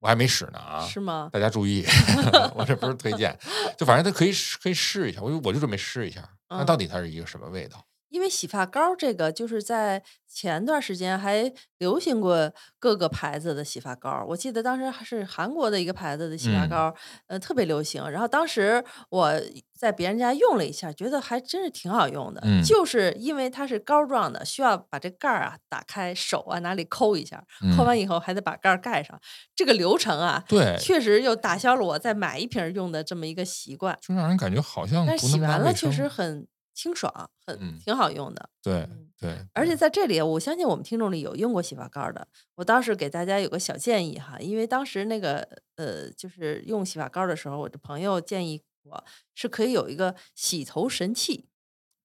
我还没使呢啊。是吗？大家注意，我这不是推荐，就反正它可以试可以试一下，我就我就准备试一下，那到嗯底它是一个什么味道？因为洗发膏这个就是在前段时间还流行过各个牌子的洗发膏，我记得当时还是韩国的一个牌子的洗发嗯。膏，呃，特别流行。然后当时我在别人家用了一下，觉得还真是挺好用的，嗯。就是因为它是膏状的，需要把这盖儿啊打开，手啊哪里抠一下，抠嗯。完以后还得把盖儿盖上，这个流程啊，对，确实又打消了我再买一瓶儿用的这么一个习惯。就让人感觉好像但是洗完了确实很清爽，很、嗯。挺好用的。对嗯对，而且。在这里，我相信我们听众里有用过洗发膏的，我倒是给大家有个小建议哈，因为当时那个呃，就是用洗发膏的时候，我的朋友建议我是可以有一个洗头神器，哎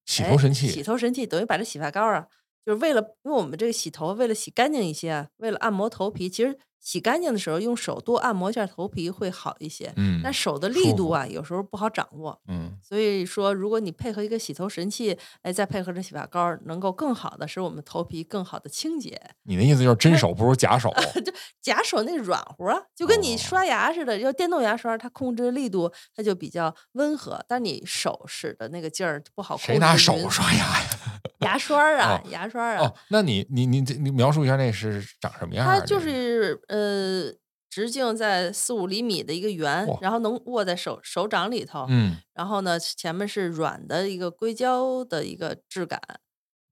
洗头神器，洗头神器等于把这洗发膏啊，就是为了因为我们这个洗头为了洗干净一些啊，为了按摩头皮，其实洗干净的时候用手多按摩一下头皮会好一些。嗯，但手的力度啊，有时候不好掌握。嗯所以说，如果你配合一个洗头神器，哎，再配合着洗发膏，能够更好的使我们头皮更好的清洁。你的意思就是真手不如假手？就假手那软乎啊，就跟你哦刷牙似的，要电动牙刷，它控制力度它就比较温和，但你手使的那个劲儿不好控制。谁拿手刷牙呀？牙刷儿啊，哦牙刷儿啊，哦，那你你你你描述一下那是长什么样？它就是呃直径在四五厘米的一个圆，然后能握在手手掌里头，嗯然后呢前面是软的一个硅胶的一个质感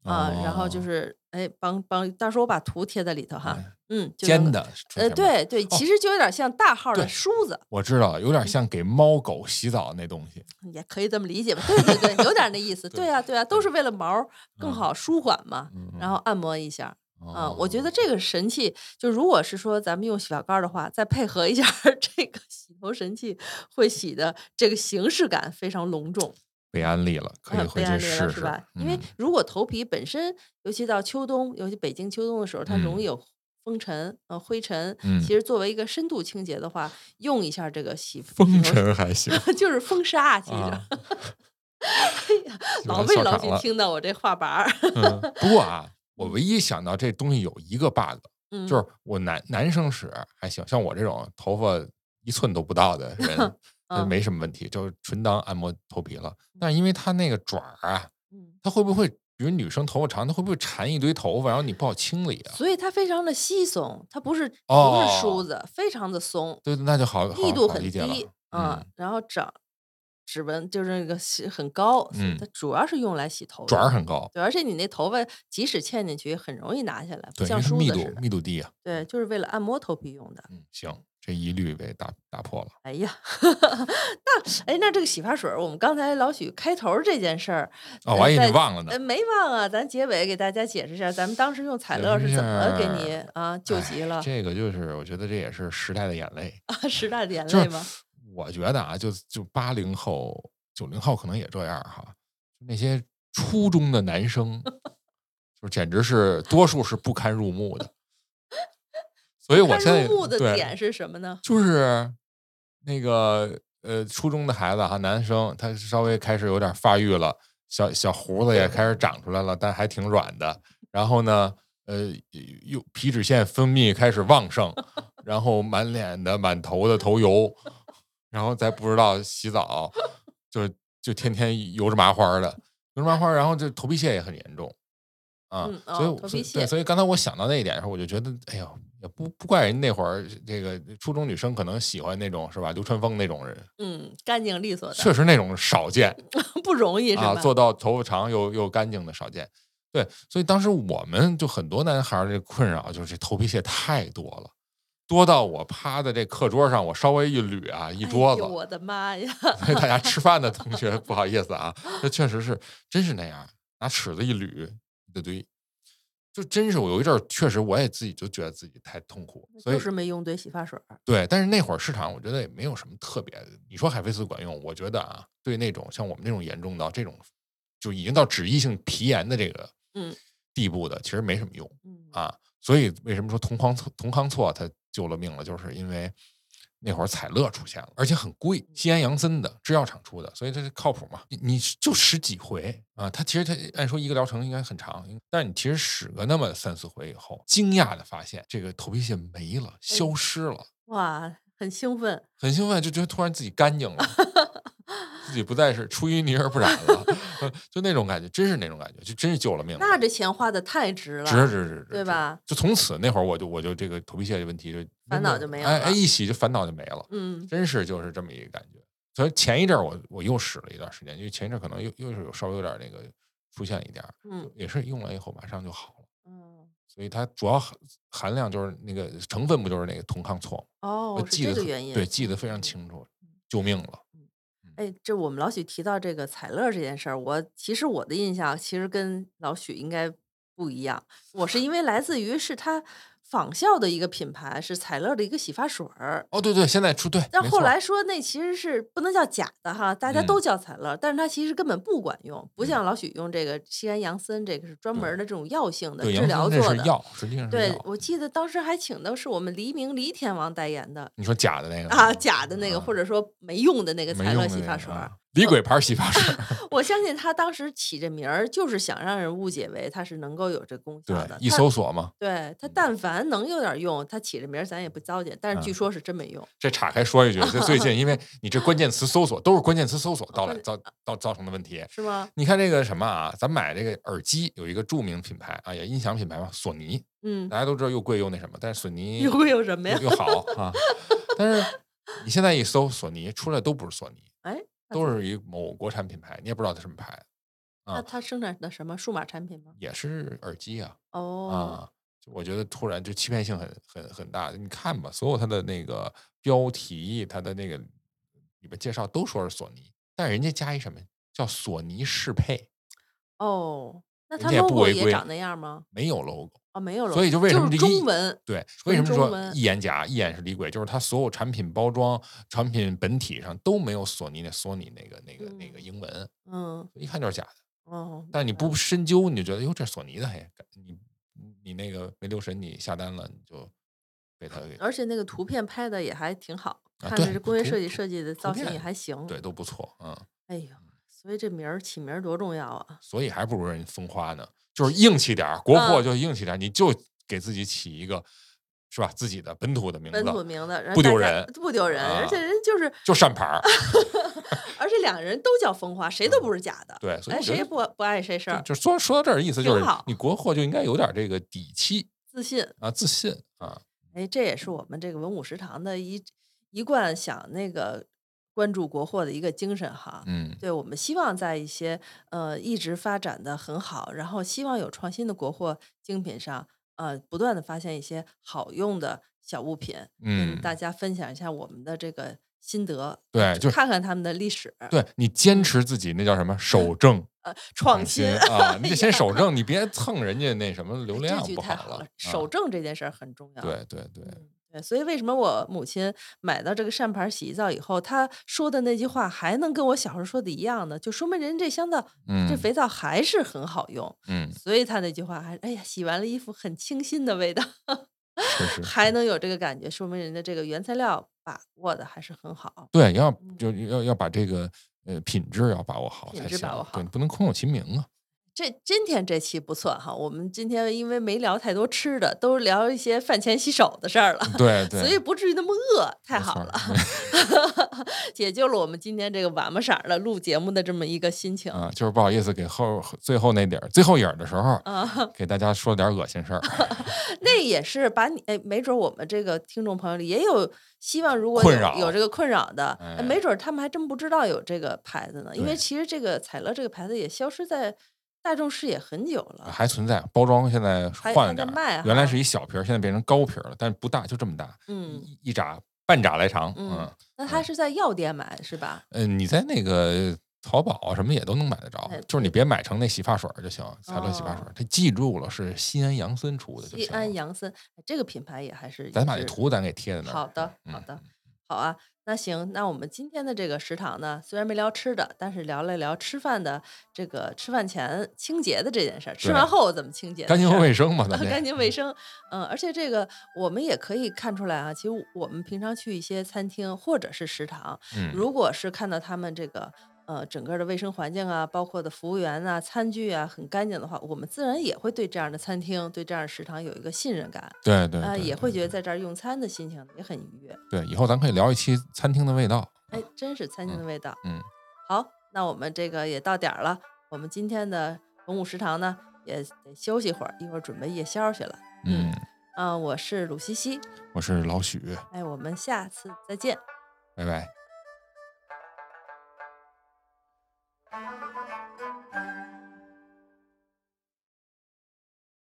啊，然后就哦是哎帮帮，到时候我把图贴在里头哈，哎嗯，尖的，出呃，对对，其实就有点像大号的梳子。我知道了，有点像给猫狗洗澡那东西。也可以这么理解吧？对对对，有点那意思。对对呀、对呀、都是为了毛更嗯好舒缓嘛。嗯，然后按摩一下啊、我觉得哦这个神器，就如果是说咱们用洗发膏的话，再配合一下 这个洗头神器，会洗的这个形式感非常隆重。被安利了，可以嗯回去试试是吧？因为嗯如果头皮本身，尤其到秋冬，尤其北京秋冬的时候，它容易嗯有风尘、呃灰尘。嗯其实作为一个深度清洁的话，用一下这个洗风尘还行 就是风沙，其实。啊。老魏老许笑场了听到我这话板儿，嗯，不过啊，我唯一想到这东西有一个 bug，嗯，就是我男男生使还行，像我这种头发一寸都不到的人，没什么问题，就纯当按摩头皮了。但是因为它那个爪儿啊，嗯，它会不会，比如女生头发长，它会不会缠一堆头发，然后你不好清理啊？所以它非常的稀松，它不是不哦是梳子，非常的松，对，那就好，好力度很低，嗯嗯，，然后长指纹就是那个洗很高，嗯它主要是用来洗头的，爪儿很高，对，而且你那头发即使嵌进去，很容易拿下来，不像梳子似的。密度低啊。对，就是为了按摩头皮用的。嗯，行，这疑虑被打打破了。哎呀，那哎，那这个洗发水，我们刚才老许开头这件事儿，哦，我还以为你忘了呢呃，。没忘啊，咱结尾给大家解释一下，咱们当时用彩解释一乐是怎么给你啊救哎急了？这个就是，我觉得这也是时代的眼泪。啊，时代的眼泪吗？我觉得啊，就就八零后、九零后可能也这样哈，那些初中的男生，就简直是多数是不堪入目的。所以我现在入目的点是什么呢？就是那个呃，初中的孩子哈，男生他稍微开始有点发育了，小小胡子也开始长出来了，但还挺软的。然后呢，呃，又皮脂腺分泌开始旺盛，然后满脸的、满头的头油，然后再不知道洗澡，就就天天油着麻花儿的，油着麻花儿，然后这头皮屑也很严重。啊，嗯所以哦头皮屑我所以对，所以刚才我想到那一点的时候，我就觉得，哎呦，也不不怪人那会儿这个初中女生可能喜欢那种是吧，流川枫那种人，嗯，干净利索的，确实那种少见 不容易是啊，吧？做到头发长又又干净的少见。对，所以当时我们就很多男孩儿这困扰就是这头皮屑太多了，多到我趴在这课桌上，我稍微一捋啊，一哎桌子，呦我的妈呀！大家吃饭的同学不好意思啊，这确实是真是那样，拿尺子一捋一大堆，就真是我有一阵儿确实我也自己就觉得自己太痛苦，所以就是没用对洗发水儿。对，但是那会儿市场我觉得也没有什么特别的。你说海飞丝管用，我觉得啊，对那种像我们这种严重到这种就已经到脂溢性皮炎的这个嗯地步的，其实没什么用嗯啊。所以为什么说同康错同康错他救了命了，就是因为那会儿彩乐出现了，而且很贵，西安杨森的制药厂出的，所以它是靠谱嘛。你你就使几回啊？它其实它按说一个疗程应该很长，但是你其实使个那么三四回以后，惊讶的发现这个头皮屑没了，消失了。哇，很兴奋。很兴奋，就觉得突然自己干净了，自己不再是出淤泥而不染了，呃就那种感觉，真是那种感觉，就真是救了命了。那这钱花的太值了，值值值值，对吧？就从此那会儿，我就我就这个头皮屑的问题就烦恼就没有哎哎，一洗就烦恼就没了，嗯真是就是这么一个感觉。所以前一阵儿我我又使了一段时间，因为前一阵儿可能又又是有稍微有点那个出现一点儿，嗯也是用了以后马上就好了。嗯，所以它主要含含量就是那个成分不就是那个酮抗唑吗？哦我，是记得特这个原因。对，记得非常清楚，救命了。哎，这我们老许提到这个采乐这件事儿，我其实我的印象其实跟老许应该不一样。我是因 为来自于是他仿效的一个品牌是采乐的一个洗发水儿。哦，对对，现在出对，但后来说那其实是不能叫假的哈，大家嗯都叫采乐，但是它其实根本不管用，不像老许用这个西安杨森，这个是专门的这种药性的，治疗做的。森那是药，实际上是对，我记得当时还请的是我们黎明黎天王代言的你说假的那个啊，假的那个啊或者说没用的那个采乐洗发水。李鬼牌洗发水儿，我相信他当时起这名儿，就是想让人误解为它是能够有这功效对的。，一搜索嘛，对他但凡能有点用，他起这名儿咱也不糟践。但是据嗯说是真没用。这岔开说一句，这最近因为 你这关键词搜索都是关键词搜索到来关造造造成的问题。是吗？你看这个什么啊，咱买这个耳机有一个著名品牌啊，也音响品牌嘛，索尼，嗯，大家都知道又贵又那什么，但是索尼又贵又什么呀又？好啊。但是你现在一搜索尼，出来都不是索尼，都是一某国产品牌，你也不知道它什么牌，啊那它生产的什么数码产品吗？也是耳机啊哦，啊。就我觉得突然就欺骗性很很很大。你看吧，所有它的那个标题，它的那个里边介绍都说是索尼，但是人家加一什么叫索尼适配，哦，那它也不 logo 也长那样吗？没有 logo。哦，没有所以就为什么这一中文？对，为什么说一眼假，一眼是李鬼？就是它所有产品包装、产品本体上都没有索尼那索尼那个那个那个嗯英文，嗯，一看就是假的。哦，但你不深究，你就觉得哟，这索尼的嘿，你你那个没留神，你下单了，你就被他给而且那个图片拍的也还挺好，看着是工业设计设计的造型也还行。对，都不错，嗯，哎呦，所以这名儿起名儿多重要啊！所以还不如人风花呢，就是硬气点儿，国货嗯就硬气点儿，你就给自己起一个是吧自己的本土的名字本土字，名字，不丢人不丢人，而啊且人就是，就善牌儿，而且两个人都叫风花，谁都不是假的。嗯对，所以哎，谁也不不碍谁事儿，就就说说到这儿，意思就是你国货就应该有点这个底气自信。啊，自信啊，哎，这也是我们这个文武食堂的一一贯想那个关注国货的一个精神哈。嗯，对，我们希望在一些呃一直发展的很好，然后希望有创新的国货精品上，呃，不断的发现一些好用的小物品，嗯大家分享一下我们的这个心得，对，就看看他们的历史，对你坚持自己那叫什么守正。呃，创新啊，你得先守正，你别蹭人家那什么流这量句不好了太好了，。守啊正这件事儿很重要。对对对，嗯对，所以为什么我母亲买到这个扇牌洗衣皂以后，她说的那句话还能跟我小时候说的一样呢？就说明人这香皂、这嗯肥皂还是很好用。嗯，所以她那句话还哎呀，洗完了衣服很清新的味道，是是，还能有这个感觉，说明人家这个原材料把握的还是很好。对，要嗯就要要把这个呃品质要把握好品才行质把握好对，不能空有其名啊。这今天这期不错哈，我们今天因为没聊太多吃的，都聊一些饭前洗手的事儿了。对对，所以不至于那么饿，太好了，解救了我们今天这个晚巴色儿的录节目的这么一个心情。啊，就是不好意思给后最后那点儿最后影儿的时候，啊，给大家说点恶心事儿。那也是把你哎，没准我们这个听众朋友里也有希望，如果有有这个困扰的，没准他们还真不知道有这个牌子呢。因为其实这个彩乐这个牌子也消失在大众视野很久了。还存在包装，现在换了点儿原来是一小瓶儿，现在变成高瓶儿了，但是不大，就这么大，嗯一一扎半扎来长。嗯嗯，那他是在药店买是吧？嗯，你在那个淘宝啊什么也都能买得着哎，就是你别买成那洗发水儿就行，彩乐洗发水哦儿。它记住了是西安杨森出的就西。安洋参哎这个品牌也还是咱把这图咱给贴在那儿。好的，嗯好的，好啊。那行，那我们今天的这个食堂呢，虽然没聊吃的，但是聊了聊吃饭的这个吃饭前清洁的这件事儿，吃完后怎么清洁干净卫生嘛，咱？干净卫。生，嗯，而且这个我们也可以看出来啊，其实我们平常去一些餐厅或者是食堂，嗯，如果是看到他们这个呃整个的卫生环境啊，包括的服务员啊、餐具啊很干净的话，我们自然也会对这样的餐厅、对这样的食堂有一个信任感，对对啊、也会觉得在这儿用餐的心情也很愉悦。对，以后咱可以聊一期餐厅的味道。哎，真是餐厅的味道。嗯，好，那我们这个也到点儿了，我们今天的文武食堂呢也得休息会儿，一会儿准备夜宵去了。嗯，啊、我是鲁西西，我是老许，哎，我们下次再见。拜拜。Thank you.